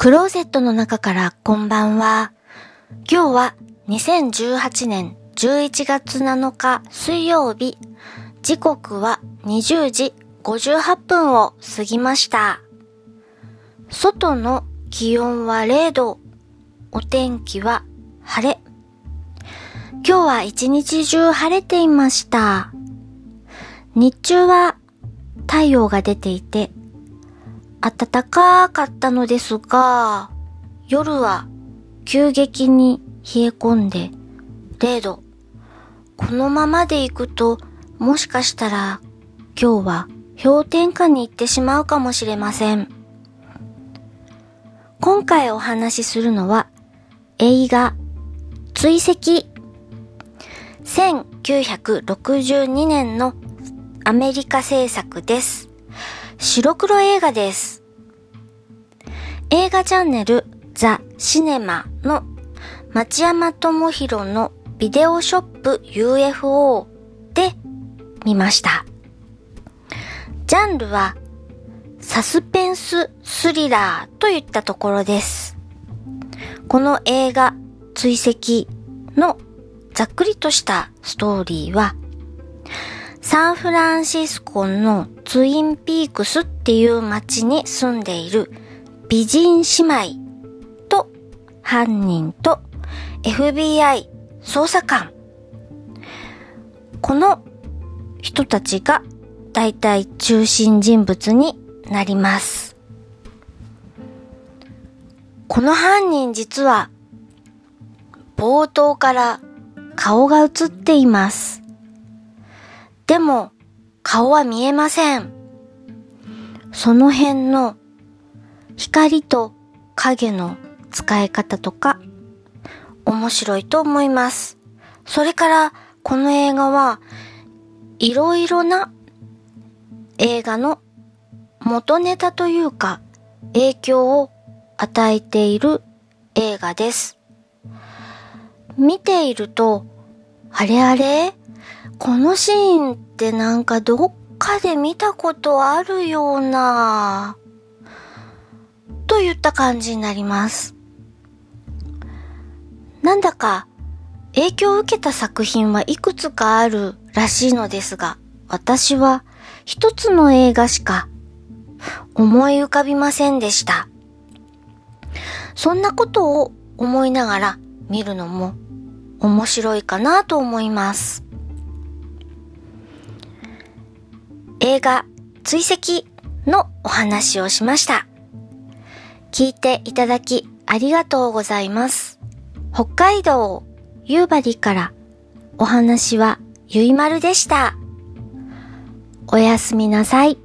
クローゼットの中からこんばんは。今日は2018年11月7日水曜日。時刻は20時58分を過ぎました。外の気温は0度。お天気は晴れ。今日は一日中晴れていました。日中は太陽が出ていて暖かかったのですが、夜は急激に冷え込んで0度。このままで行くと、もしかしたら今日は氷点下に行ってしまうかもしれません。今回お話しするのは映画追跡1962年のアメリカ制作です。白黒映画です。映画チャンネルザ・シネマの町山智博のビデオショップ UFO で見ました。ジャンルはサスペンススリラーといったところです。この映画追跡のざっくりとしたストーリーはサンフランシスコのツインピークスっていう街に住んでいる美人姉妹と犯人と FBI 捜査官。この人たちが大体中心人物になります。この犯人実は冒頭から顔が映っています。でも、顔は見えません。その辺の光と影の使い方とか面白いと思います。それからこの映画はいろいろな映画の元ネタというか影響を与えている映画です。見ていると、あれあれ？このシーンってなんかどっかで見たことあるような、といった感じになります。なんだか影響を受けた作品はいくつかあるらしいのですが、私は一つの映画しか思い浮かびませんでした。そんなことを思いながら見るのも面白いかなと思います。映画追跡のお話をしました。聞いていただきありがとうございます。北海道夕張からお話はゆいまるでした。おやすみなさい。